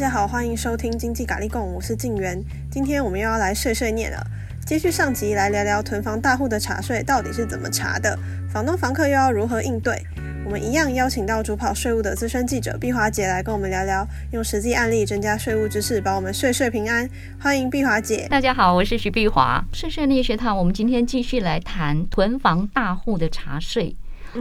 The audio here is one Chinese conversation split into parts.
大家好，欢迎收听经济咖喱共，我是静媛。今天我们又要来碎碎念了，接续上集来聊聊囤房大户的查税到底是怎么查的，房东房客又要如何应对？我们一样邀请到主跑税务的资深记者碧华姐来跟我们聊聊，用实际案例增加税务知识，保我们岁岁平安。欢迎碧华姐。大家好，我是徐碧华。碎碎念学堂，我们今天继续来谈囤房大户的查税。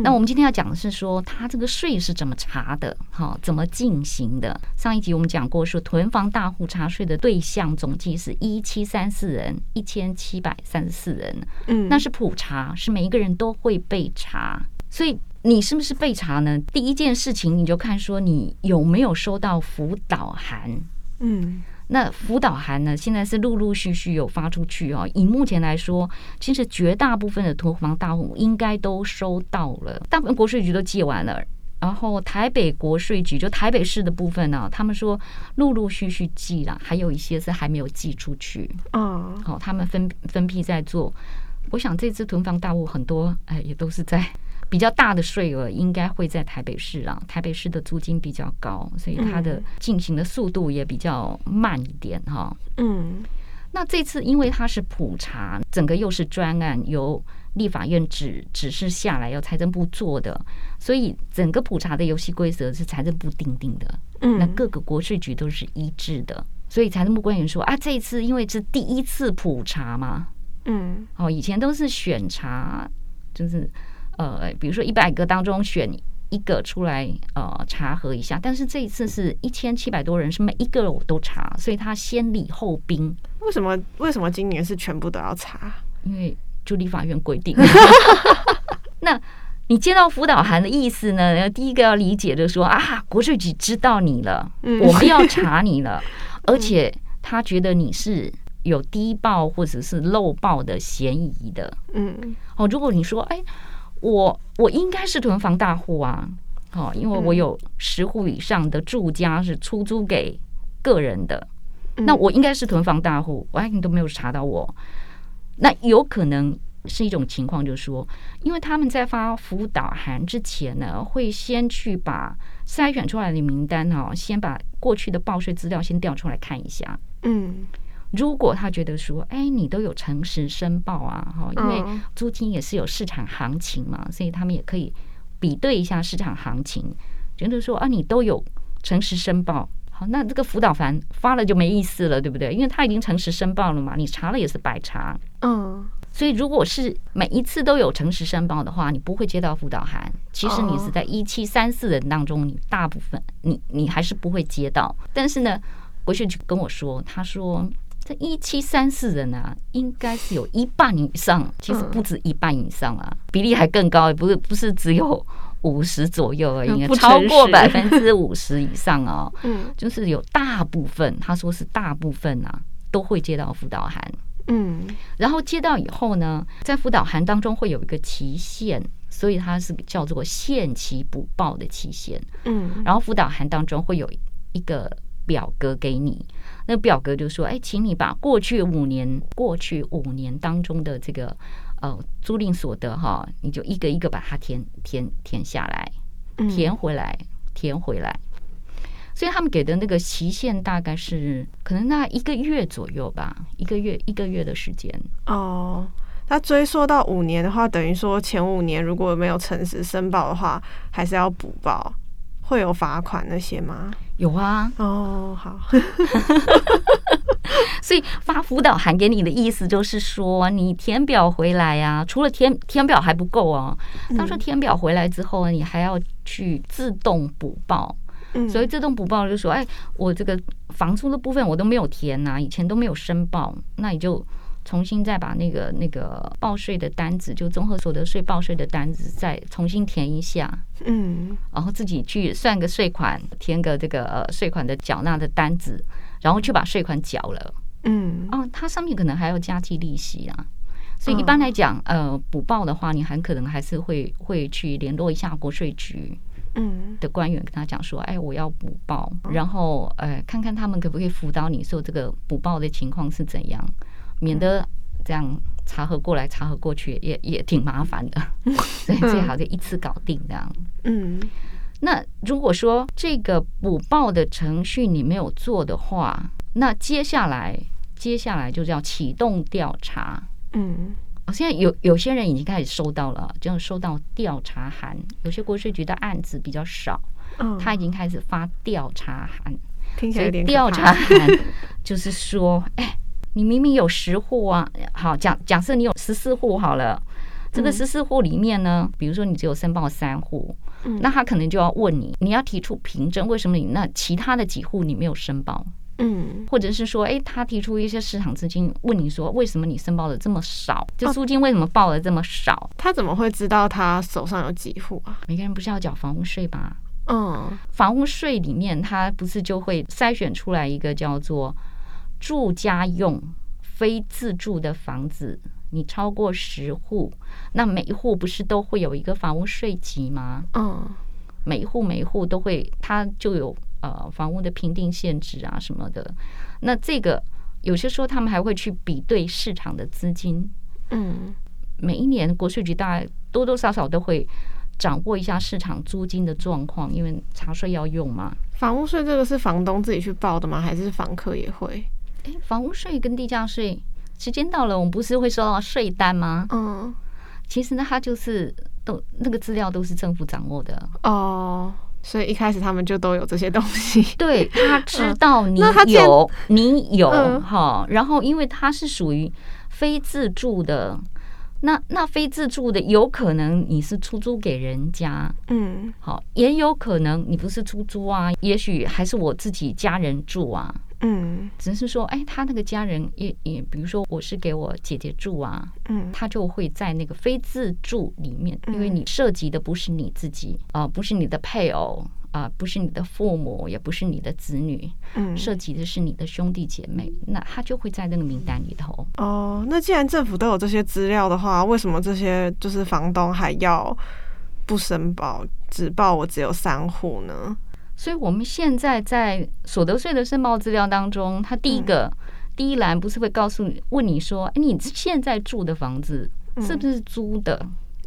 那我们今天要讲的是说，他这个税是怎么查的？哈，怎么进行的？上一集我们讲过，说囤房大户查税的对象总计是一七三四人，一千七百三十四人。嗯，那是普查，是每一个人都会被查。所以你是不是被查呢？第一件事情你就看说你有没有收到辅导函。嗯。那辅导函呢？现在是陆陆续续有发出去哦。以目前来说，其实绝大部分的囤房大户应该都收到了，大部分国税局都寄完了。然后台北国税局就台北市的部分呢，他们说陆陆续续寄了，还有一些是还没有寄出去。哦，好，他们分分批在做。我想这次囤房大户很多，哎，也都是在。比较大的税额应该会在台北市啊，台北市的租金比较高，所以它的进行的速度也比较慢一点哈。嗯，那这次因为它是普查，整个又是专案，由立法院指指示下来要财政部做的，所以整个普查的游戏规则是财政部定定的。嗯，那各个国税局都是一致的，所以财政部官员说啊，这一次因为是第一次普查嘛，嗯，哦，以前都是选查，就是。呃，比如说一百个当中选一个出来，呃，查核一下。但是这一次是一千七百多人，是每一个我都查，所以他先礼后兵。为什么？为什么今年是全部都要查？因为就立法院规定。那你接到辅导函的意思呢？第一个要理解的说啊，国税局知道你了，嗯、我们要查你了，而且他觉得你是有低报或者是漏报的嫌疑的。嗯，哦，如果你说，哎。我我应该是囤房大户啊，好，因为我有十户以上的住家是出租给个人的，那我应该是囤房大户，我你都没有查到我，那有可能是一种情况，就是说，因为他们在发辅导函之前呢，会先去把筛选出来的名单哈，先把过去的报税资料先调出来看一下，嗯。如果他觉得说，哎，你都有诚实申报啊，哈，因为租金也是有市场行情嘛，所以他们也可以比对一下市场行情，觉得说啊，你都有诚实申报，好，那这个辅导函发了就没意思了，对不对？因为他已经诚实申报了嘛，你查了也是白查。嗯，所以如果是每一次都有诚实申报的话，你不会接到辅导函。其实你是在一七三四人当中，你大部分你你还是不会接到。但是呢，国税局跟我说，他说。这一七三四人啊，应该是有一半以上，其实不止一半以上啊，比例还更高，不是不是只有 五十左右而已，超过百分之五十以上哦。嗯，就是有大部分，他说是大部分啊，都会接到辅导函。嗯，然后接到以后呢，在辅导函当中会有一个期限，所以它是叫做限期补报的期限。嗯，然后辅导函当中会有一个。表格给你，那个表格就说：“哎，请你把过去五年、过去五年当中的这个呃租赁所得哈，你就一个一个把它填填填下来，填回来，填回来。所以他们给的那个期限大概是可能那一个月左右吧，一个月一个月的时间。哦，那追溯到五年的话，等于说前五年如果没有诚实申报的话，还是要补报。”会有罚款那些吗？有啊。哦，好。所以发辅导函给你的意思就是说，你填表回来啊，除了填填表还不够哦。他说填表回来之后，你还要去自动补报。嗯。所以自动补报就是说，哎，我这个房租的部分我都没有填呐，以前都没有申报，那你就。重新再把那个那个报税的单子，就综合所得税报税的单子，再重新填一下，嗯，然后自己去算个税款，填个这个税款的缴纳的单子，然后去把税款缴了，嗯，哦，它上面可能还要加计利息啊，所以一般来讲，呃，补报的话，你很可能还是会会去联络一下国税局，嗯，的官员跟他讲说，哎，我要补报，然后呃，看看他们可不可以辅导你说这个补报的情况是怎样。免得这样查核过来查核过去也也挺麻烦的，所以最好就一次搞定这样。嗯，那如果说这个补报的程序你没有做的话，那接下来接下来就叫启动调查。嗯，现在有有些人已经开始收到了，就收到调查函。有些国税局的案子比较少，嗯，他已经开始发调查函。听起来有点调查函就是说，哎，你明明有十户啊，好，假假设你有十四户好了，这个十四户里面呢，比如说你只有申报三户，那他可能就要问你，你要提出凭证，为什么你那其他的几户你没有申报？嗯，或者是说，哎，他提出一些市场资金，问你说，为什么你申报的这么少？就租金为什么报的这么少？他怎么会知道他手上有几户啊？每个人不是要缴房屋税吧？嗯，房屋税里面，他不是就会筛选出来一个叫做住家用非自住的房子，你超过十户，那每一户不是都会有一个房屋税级吗？嗯，每一户每一户都会，它就有呃房屋的评定限制啊什么的。那这个有些时候他们还会去比对市场的资金。嗯，每一年国税局大概多多少少都会。掌握一下市场租金的状况，因为查税要用嘛。房屋税这个是房东自己去报的吗？还是房客也会？诶，房屋税跟地价税，时间到了，我们不是会收到税单吗？嗯，其实呢，它就是都那个资料都是政府掌握的哦，所以一开始他们就都有这些东西。对，他知道你有，你有哈，然后因为它是属于非自住的。那那非自住的，有可能你是出租给人家，嗯，好，也有可能你不是出租啊，也许还是我自己家人住啊，嗯，只是说，哎，他那个家人也也，比如说我是给我姐姐住啊，嗯，他就会在那个非自住里面，因为你涉及的不是你自己啊，不是你的配偶。啊，不是你的父母，也不是你的子女，嗯，涉及的是你的兄弟姐妹，那他就会在那个名单里头。哦，那既然政府都有这些资料的话，为什么这些就是房东还要不申报，只报我只有三户呢？所以我们现在在所得税的申报资料当中，它第一个、嗯、第一栏不是会告诉你，问你说，哎，你现在住的房子是不是租的？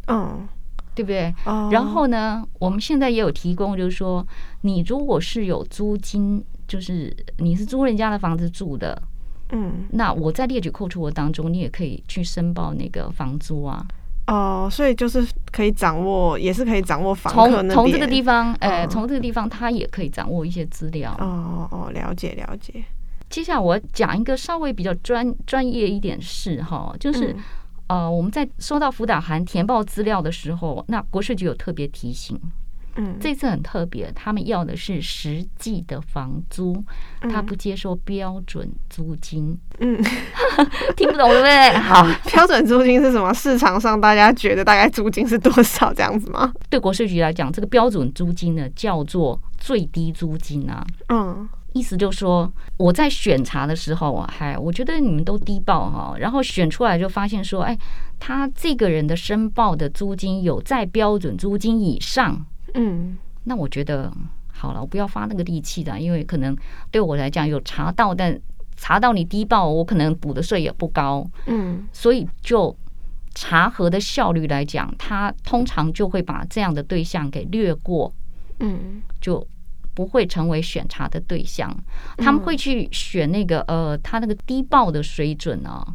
嗯。嗯对不对？Oh. 然后呢，我们现在也有提供，就是说，你如果是有租金，就是你是租人家的房子住的，嗯，那我在列举扣除额当中，你也可以去申报那个房租啊。哦，oh, 所以就是可以掌握，也是可以掌握房客那边。从从这个地方，呃，从这个地方，他也可以掌握一些资料。哦哦，了解了解。接下来我讲一个稍微比较专专业一点事哈，就是。嗯呃，我们在收到辅导函填报资料的时候，那国税局有特别提醒，嗯，这次很特别，他们要的是实际的房租，他不接受标准租金，嗯，听不懂对不对？好，标准租金是什么？市场上大家觉得大概租金是多少这样子吗？对国税局来讲，这个标准租金呢，叫做最低租金啊，嗯。意思就是说，我在选查的时候啊，嗨，我觉得你们都低报哈，然后选出来就发现说，哎，他这个人的申报的租金有在标准租金以上，嗯，那我觉得好了，我不要发那个力气的，因为可能对我来讲有查到，但查到你低报，我可能补的税也不高，嗯，所以就查核的效率来讲，他通常就会把这样的对象给略过，嗯，就。不会成为选查的对象，他们会去选那个呃，他那个低报的水准啊，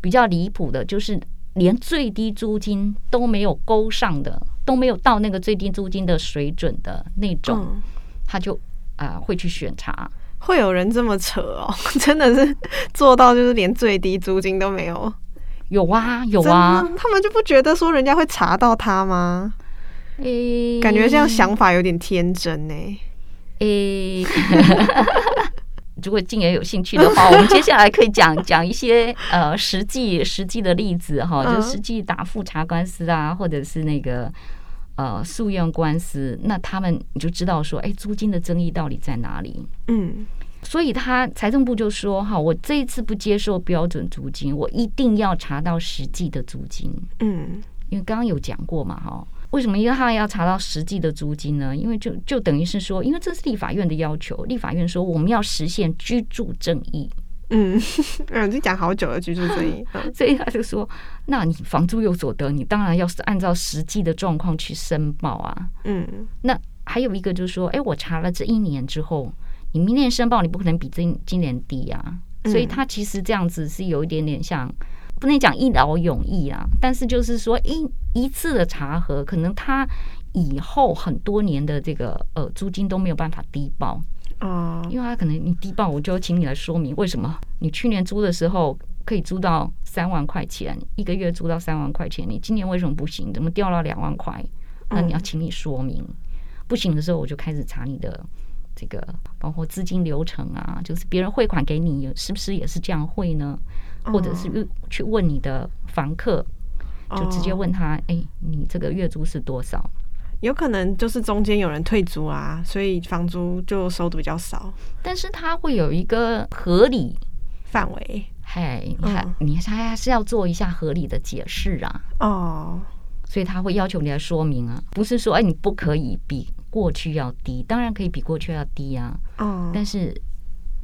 比较离谱的，就是连最低租金都没有勾上的，都没有到那个最低租金的水准的那种，他就啊、呃、会去选查。会有人这么扯哦？真的是做到就是连最低租金都没有？有啊有啊，他们就不觉得说人家会查到他吗？诶，感觉这样想法有点天真呢。诶，欸、如果静言有兴趣的话，我们接下来可以讲讲一些呃实际实际的例子哈，就实际打复查官司啊，或者是那个呃诉愿官司，那他们你就知道说，哎，租金的争议到底在哪里？嗯，所以他财政部就说哈，我这一次不接受标准租金，我一定要查到实际的租金。嗯，因为刚刚有讲过嘛，哈。为什么？因为他要查到实际的租金呢？因为就就等于是说，因为这是立法院的要求。立法院说我们要实现居住正义。嗯，嗯，就讲好久了，居住正义。所以他就说，那你房租有所得，你当然要是按照实际的状况去申报啊。嗯，那还有一个就是说，哎，我查了这一年之后，你明年申报你不可能比今今年低啊，所以他其实这样子是有一点点像，不能讲一劳永逸啊，但是就是说一一次的查核，可能他以后很多年的这个呃租金都没有办法低报哦，因为他可能你低报，我就请你来说明为什么你去年租的时候可以租到三万块钱一个月租到三万块钱，你今年为什么不行？怎么掉到两万块？那你要请你说明。不行的时候，我就开始查你的这个，包括资金流程啊，就是别人汇款给你，是不是也是这样汇呢？或者是去问你的房客，就直接问他，哎，你这个月租是多少？有可能就是中间有人退租啊，所以房租就收的比较少。但是他会有一个合理范围，嘿，你看，你还是要做一下合理的解释啊。哦，所以他会要求你来说明啊，不是说哎，你不可以比。过去要低，当然可以比过去要低啊。哦，但是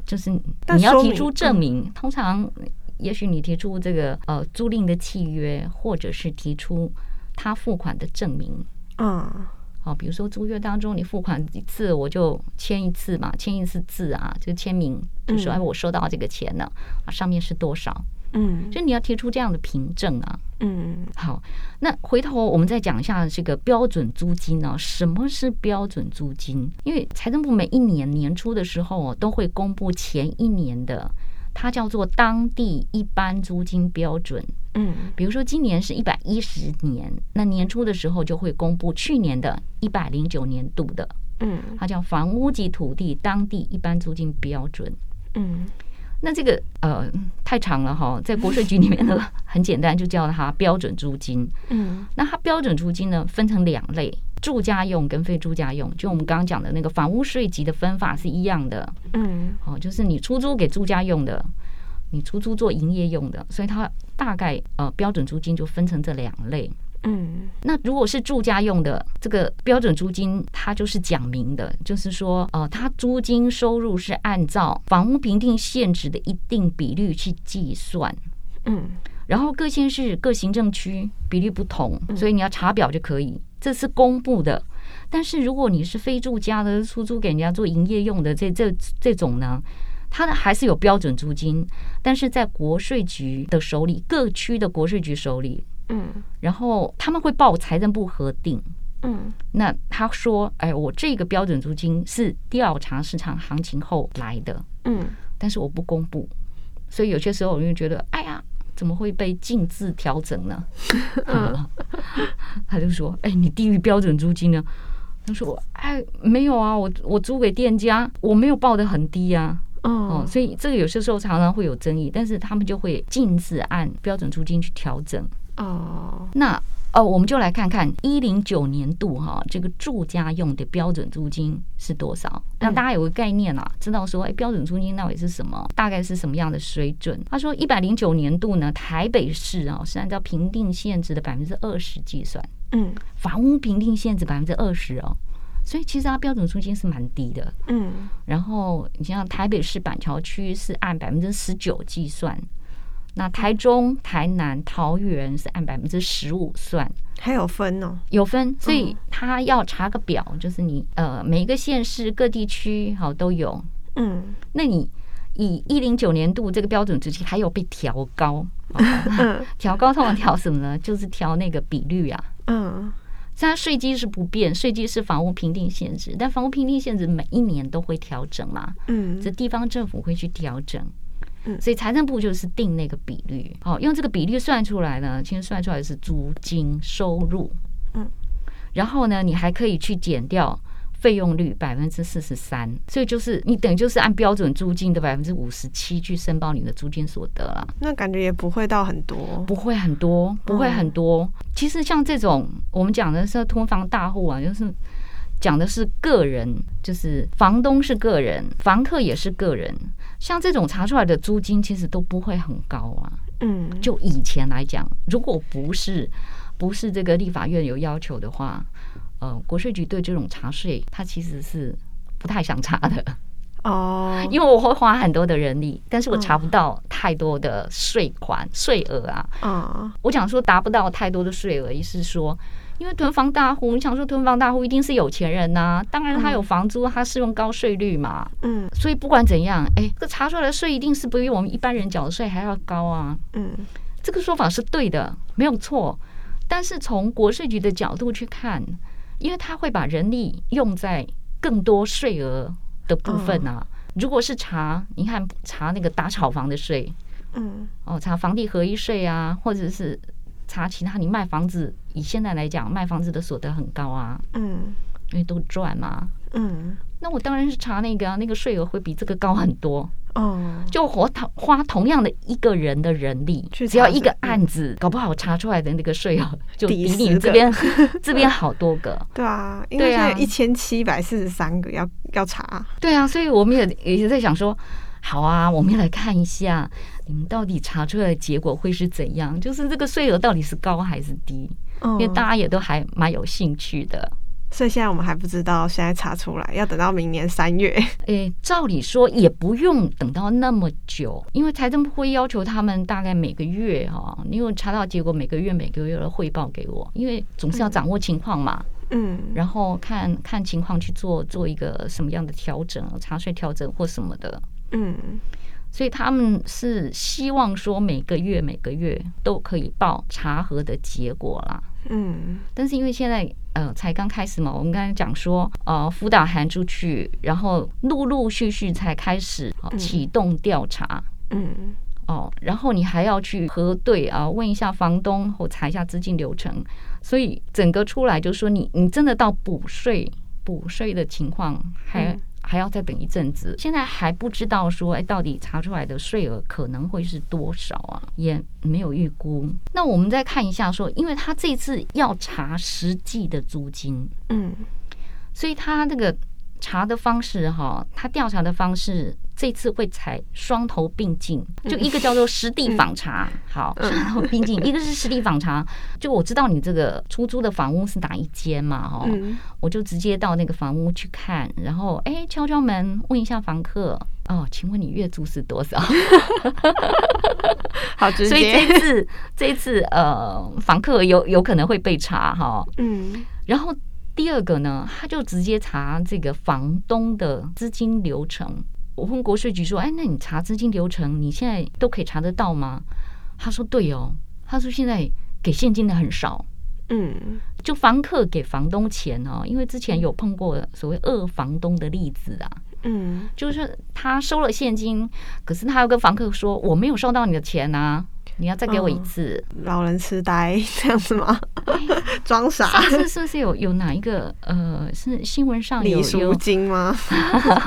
就是你要提出证明，通常也许你提出这个呃租赁的契约，或者是提出他付款的证明。嗯，好，比如说租约当中你付款一次，我就签一次嘛，签一次字啊，就签名，就说哎，我收到这个钱了啊，上面是多少。嗯，就你要提出这样的凭证啊。嗯，好，那回头我们再讲一下这个标准租金呢？什么是标准租金？因为财政部每一年年初的时候都会公布前一年的，它叫做当地一般租金标准。嗯，比如说今年是一百一十年，那年初的时候就会公布去年的一百零九年度的。嗯，它叫房屋及土地当地一般租金标准。嗯。那这个呃太长了哈，在国税局里面呢，很简单，就叫它标准租金。嗯，那它标准租金呢，分成两类，住家用跟非住家用。就我们刚刚讲的那个房屋税级的分法是一样的。嗯，哦，就是你出租给住家用的，你出租做营业用的，所以它大概呃标准租金就分成这两类。嗯，那如果是住家用的这个标准租金，它就是讲明的，就是说，呃，它租金收入是按照房屋评定现值的一定比率去计算。嗯，然后各县市各行政区比例不同，所以你要查表就可以，这是公布的。但是如果你是非住家的，出租给人家做营业用的，这这这种呢，它还是有标准租金，但是在国税局的手里，各区的国税局手里。嗯，然后他们会报财政部核定。嗯，那他说：“哎，我这个标准租金是调查市场行情后来的。”嗯，但是我不公布，所以有些时候我就觉得：“哎呀，怎么会被禁止调整呢？” 嗯，他就说：“哎，你低于标准租金呢？”他说：“哎，没有啊，我我租给店家，我没有报的很低啊。”哦，所以这个有些时候常常会有争议，但是他们就会禁止按标准租金去调整。哦，oh. 那哦，我们就来看看一零九年度哈，这个住家用的标准租金是多少？让大家有个概念啦，知道说，哎，标准租金到底是什么？大概是什么样的水准？他说，一百零九年度呢，台北市啊是按照评定限制的百分之二十计算，嗯，房屋评定限制百分之二十哦，所以其实它标准租金是蛮低的，嗯。然后你像台北市板桥区是按百分之十九计算。那台中、台南、桃园是按百分之十五算，还有分哦，有分，所以他要查个表，就是你呃每一个县市各地区好都有，嗯，那你以一零九年度这个标准租金还有被调高，调高通常调什么呢？就是调那个比率啊，嗯，虽然税基是不变，税基是房屋评定限制，但房屋评定限制每一年都会调整嘛，嗯，这地方政府会去调整。所以财政部就是定那个比率，好，用这个比率算出来呢，其实算出来是租金收入，嗯，然后呢，你还可以去减掉费用率百分之四十三，所以就是你等于就是按标准租金的百分之五十七去申报你的租金所得了。那感觉也不会到很多，不会很多，不会很多。其实像这种我们讲的是通房大户啊，就是。讲的是个人，就是房东是个人，房客也是个人。像这种查出来的租金，其实都不会很高啊。嗯，就以前来讲，如果不是不是这个立法院有要求的话，呃，国税局对这种查税，他其实是不太想查的。哦，因为我会花很多的人力，但是我查不到太多的税款税额啊。啊，我想说达不到太多的税额，意思是说。因为囤房大户，你想说囤房大户一定是有钱人呐、啊，当然他有房租，他适用高税率嘛。嗯，所以不管怎样，哎，这查出来的税一定是比我们一般人缴的税还要高啊。嗯，这个说法是对的，没有错。但是从国税局的角度去看，因为他会把人力用在更多税额的部分啊。如果是查，你看查那个打炒房的税，嗯，哦，查房地合一税啊，或者是。查其他，你卖房子，以现在来讲，卖房子的所得很高啊，嗯，因为都赚嘛，嗯，那我当然是查那个啊，那个税额会比这个高很多，哦，就花同花同样的一个人的人力，只要一个案子，搞不好查出来的那个税额 就比你这边 这边好多个，对啊，因为现在一千七百四十三个要要查，对啊，所以我们也也在想说。好啊，我们来看一下，你们到底查出来的结果会是怎样？就是这个税额到底是高还是低？嗯，因为大家也都还蛮有兴趣的。所以现在我们还不知道，现在查出来要等到明年三月。诶，照理说也不用等到那么久，因为财政部会要求他们大概每个月哈，你有查到结果，每个月每个月的汇报给我，因为总是要掌握情况嘛。嗯，然后看看情况去做做一个什么样的调整，查税调整或什么的。嗯，所以他们是希望说每个月每个月都可以报查核的结果啦。嗯，但是因为现在呃才刚开始嘛，我们刚才讲说呃辅导函出去，然后陆陆续续才开始启动调查。嗯，哦，然后你还要去核对啊，问一下房东或查一下资金流程，所以整个出来就是说你你真的到补税补税的情况还。还要再等一阵子，现在还不知道说，哎，到底查出来的税额可能会是多少啊？也没有预估。那我们再看一下，说，因为他这次要查实际的租金，嗯，所以他这个。查的方式哈，他调查的方式这次会采双头并进，就一个叫做实地访查，好，双头并进，一个是实地访查，就我知道你这个出租的房屋是哪一间嘛，哈，我就直接到那个房屋去看，然后哎敲敲门问一下房客，哦，请问你月租是多少？好直接，所以这次这次呃，房客有有可能会被查哈，嗯，然后。第二个呢，他就直接查这个房东的资金流程。我问国税局说：“哎，那你查资金流程，你现在都可以查得到吗？”他说：“对哦。”他说：“现在给现金的很少，嗯，就房客给房东钱哦，因为之前有碰过所谓二房东的例子啊，嗯，就是他收了现金，可是他要跟房客说：‘我没有收到你的钱啊。’你要再给我一次，哦、老人痴呆这样子吗？装傻？上次是不是有有哪一个呃，是新闻上有礼赎金吗？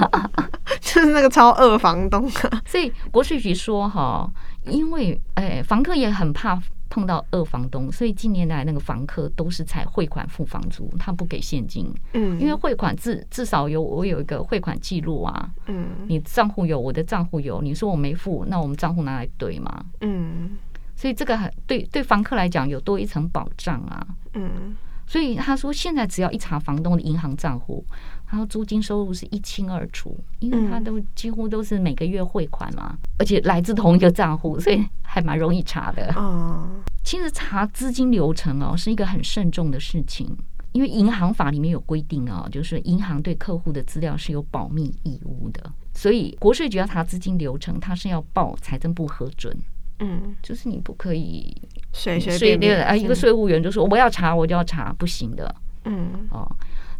就是那个超二房东啊。所以国税局说哈，因为哎，房客也很怕碰到二房东，所以近年来那个房客都是采汇款付房租，他不给现金。嗯，因为汇款至至少有我有一个汇款记录啊。嗯，你账户有，我的账户有，你说我没付，那我们账户拿来对吗？嗯。所以这个很对，对房客来讲有多一层保障啊。嗯，所以他说现在只要一查房东的银行账户，他说租金收入是一清二楚，因为他都几乎都是每个月汇款嘛，而且来自同一个账户，所以还蛮容易查的。哦，其实查资金流程哦是一个很慎重的事情，因为银行法里面有规定哦，就是银行对客户的资料是有保密义务的，所以国税局要查资金流程，它是要报财政部核准。嗯，就是你不可以随随便便啊，一个税务员就说我要查，我就要查，不行的。嗯，哦，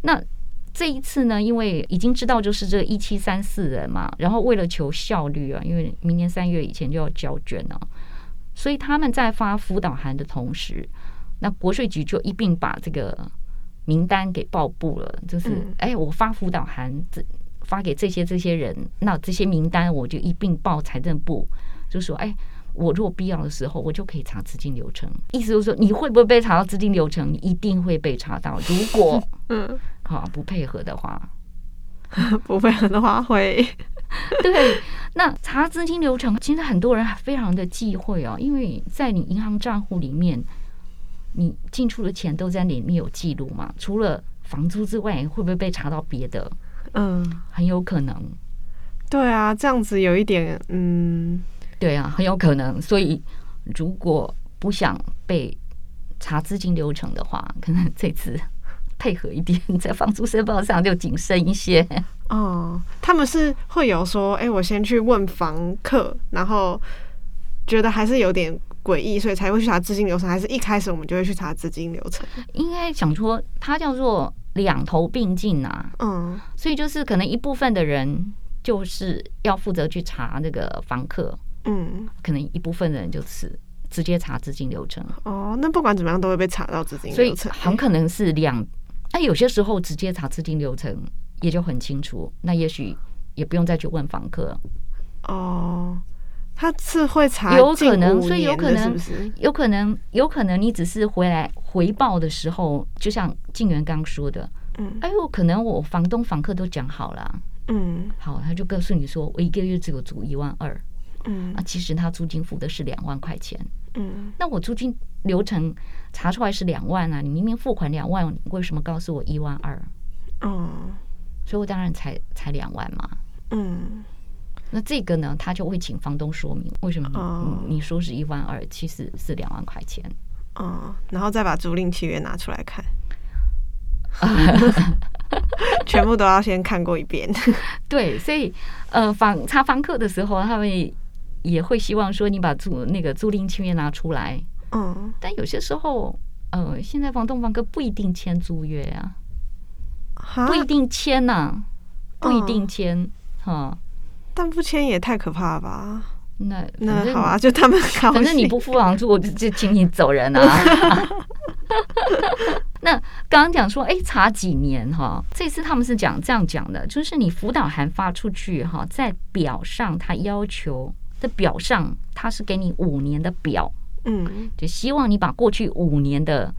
那这一次呢，因为已经知道就是这一七三四人嘛，然后为了求效率啊，因为明年三月以前就要交卷了，所以他们在发辅导函的同时，那国税局就一并把这个名单给报布了，就是哎，我发辅导函这发给这些这些人，那这些名单我就一并报财政部，就说哎。我如果必要的时候，我就可以查资金流程。意思就是说，你会不会被查到资金流程？你一定会被查到。如果 嗯，好不配合的话，不配合的话会。对，那查资金流程，其实很多人非常的忌讳哦，因为在你银行账户里面，你进出的钱都在里面有记录嘛。除了房租之外，会不会被查到别的？嗯，很有可能。对啊，这样子有一点嗯。对啊，很有可能。所以，如果不想被查资金流程的话，可能这次配合一点，在房租申报上就谨慎一些。哦，他们是会有说，哎、欸，我先去问房客，然后觉得还是有点诡异，所以才会去查资金流程，还是一开始我们就会去查资金流程？应该想说，它叫做两头并进啊。嗯，所以就是可能一部分的人就是要负责去查那个房客，嗯，可能一部分的人就是直接查资金流程。哦，那不管怎么样都会被查到资金流程，所以很可能是两。那有些时候直接查资金流程也就很清楚，那也许也不用再去问房客。哦。他是会查，有可能，所以有可能，有可能，有可能你只是回来回报的时候，就像静源刚说的，嗯，哎呦，可能我房东房客都讲好了，嗯，好，他就告诉你说，我一个月只有租一万二，嗯，啊，其实他租金付的是两万块钱，嗯，那我租金流程查出来是两万啊，你明明付款两万，为什么告诉我一万二？嗯，所以我当然才才两万嘛，嗯。那这个呢，他就会请房东说明为什么你你说是一万二，其实是两万块钱。哦，然后再把租赁契约拿出来看，全部都要先看过一遍。对，所以呃，房查房客的时候，他们也会希望说你把租那个租赁契约拿出来。嗯，但有些时候，呃，现在房东房客不一定签租约啊，不一定签呐，不一定签哈。但不签也太可怕了吧？那那好啊，就他们。反正你不付房租，我就就请你走人啊。那刚刚讲说，哎、欸，查几年哈？这次他们是讲这样讲的，就是你辅导函发出去哈，在表上他要求的表上，他是给你五年的表，嗯，就希望你把过去五年的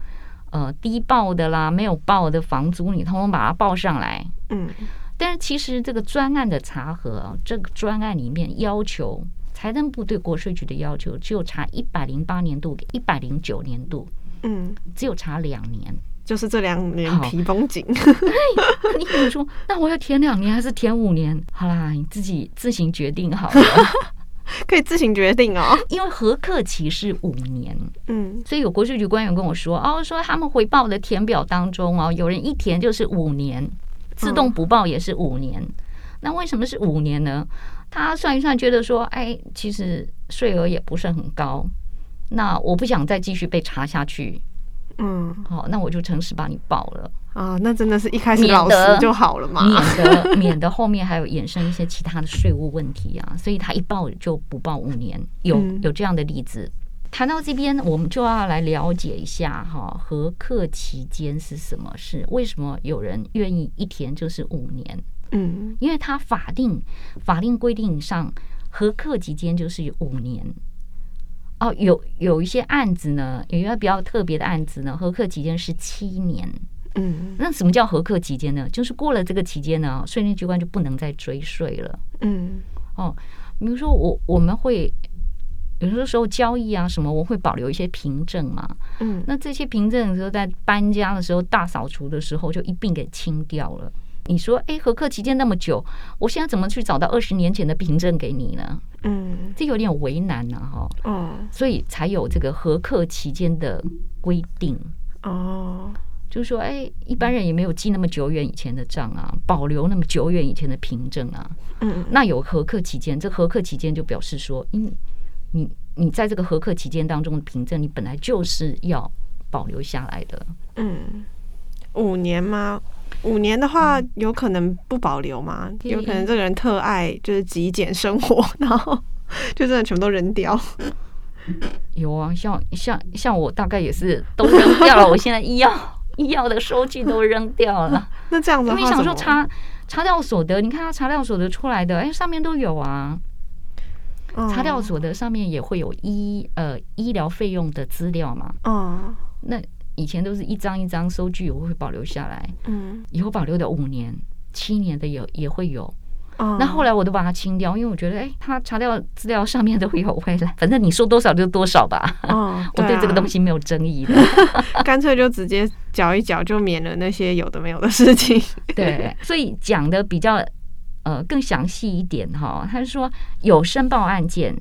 呃低报的啦、没有报的房租，你通通把它报上来，嗯。但是其实这个专案的查核，这个专案里面要求财政部对国税局的要求，只有查一百零八年度、一百零九年度，嗯，只有查两年，就是这两年皮绷紧。你跟我说，那我要填两年还是填五年？好啦，你自己自行决定好了，可以自行决定哦。因为核课期是五年，嗯，所以有国税局官员跟我说，哦，说他们回报的填表当中哦，有人一填就是五年。自动不报也是五年，那为什么是五年呢？他算一算，觉得说，哎，其实税额也不是很高，那我不想再继续被查下去，嗯，好，那我就诚实把你报了啊。那真的是一开始老实就好了嘛，免得免得后面还有衍生一些其他的税务问题啊。所以他一报就不报五年，有有这样的例子。谈到这边，我们就要来了解一下哈，核课期间是什么事？为什么有人愿意一填就是五年？嗯，因为他法定法定规定上，核课期间就是五年。哦，有有一些案子呢，有一个比较特别的案子呢，核课期间是七年。嗯，那什么叫合客期间呢？就是过了这个期间呢，税务机关就不能再追税了。嗯，哦，比如说我我们会。有的时候交易啊什么，我会保留一些凭证嘛。嗯，那这些凭证的时候，在搬家的时候、大扫除的时候，就一并给清掉了。你说，哎，合客期间那么久，我现在怎么去找到二十年前的凭证给你呢？嗯，这有点为难呐，哈。哦，所以才有这个合客期间的规定。哦，就是说，哎，一般人也没有记那么久远以前的账啊，保留那么久远以前的凭证啊。嗯，那有合客期间，这合客期间就表示说，嗯。你你在这个合客期间当中的凭证，你本来就是要保留下来的。嗯，五年吗？五年的话，有可能不保留吗？嗯、有可能这个人特爱就是极简生活，然后就真的全部都扔掉。有啊，像像像我大概也是都扔掉了。我现在医药 医药的收据都扔掉了。那这样子你想说查查掉所得？你看他查掉所得出来的，哎、欸，上面都有啊。查掉所得上面也会有医呃医疗费用的资料嘛？哦，那以前都是一张一张收据，我会保留下来。嗯，以后保留的五年、七年的也也会有。哦，那后来我都把它清掉，因为我觉得，哎，他查掉资料上面都会有回来，反正你说多少就多少吧。哦，我对这个东西没有争议的，干脆就直接搅一搅，就免了那些有的没有的事情。对，所以讲的比较。呃，更详细一点哈，他是说有申报案件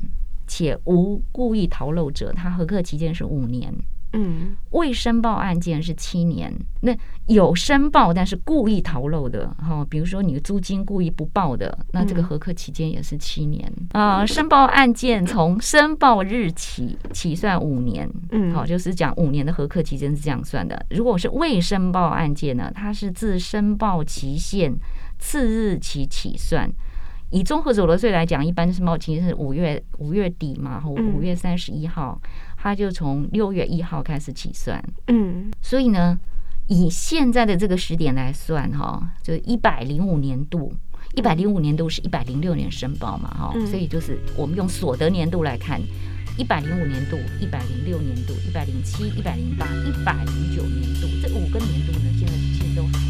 且无故意逃漏者，他合课期间是五年。嗯，未申报案件是七年。那有申报但是故意逃漏的，哈，比如说你的租金故意不报的，那这个核课期间也是七年啊。申报案件从申报日起起算五年，嗯，好，就是讲五年的核课期间是这样算的。如果是未申报案件呢，它是自申报期限次日起起算。以综合所得税来讲，一般申报期是五月五月底嘛，五五月三十一号，它就从六月一号开始起算。嗯，所以呢，以现在的这个时点来算，哈，就一百零五年度，一百零五年度是一百零六年申报嘛，哈，所以就是我们用所得年度来看，一百零五年度、一百零六年度、一百零七、一百零八、一百零九年度这五个年度呢，现在现在都。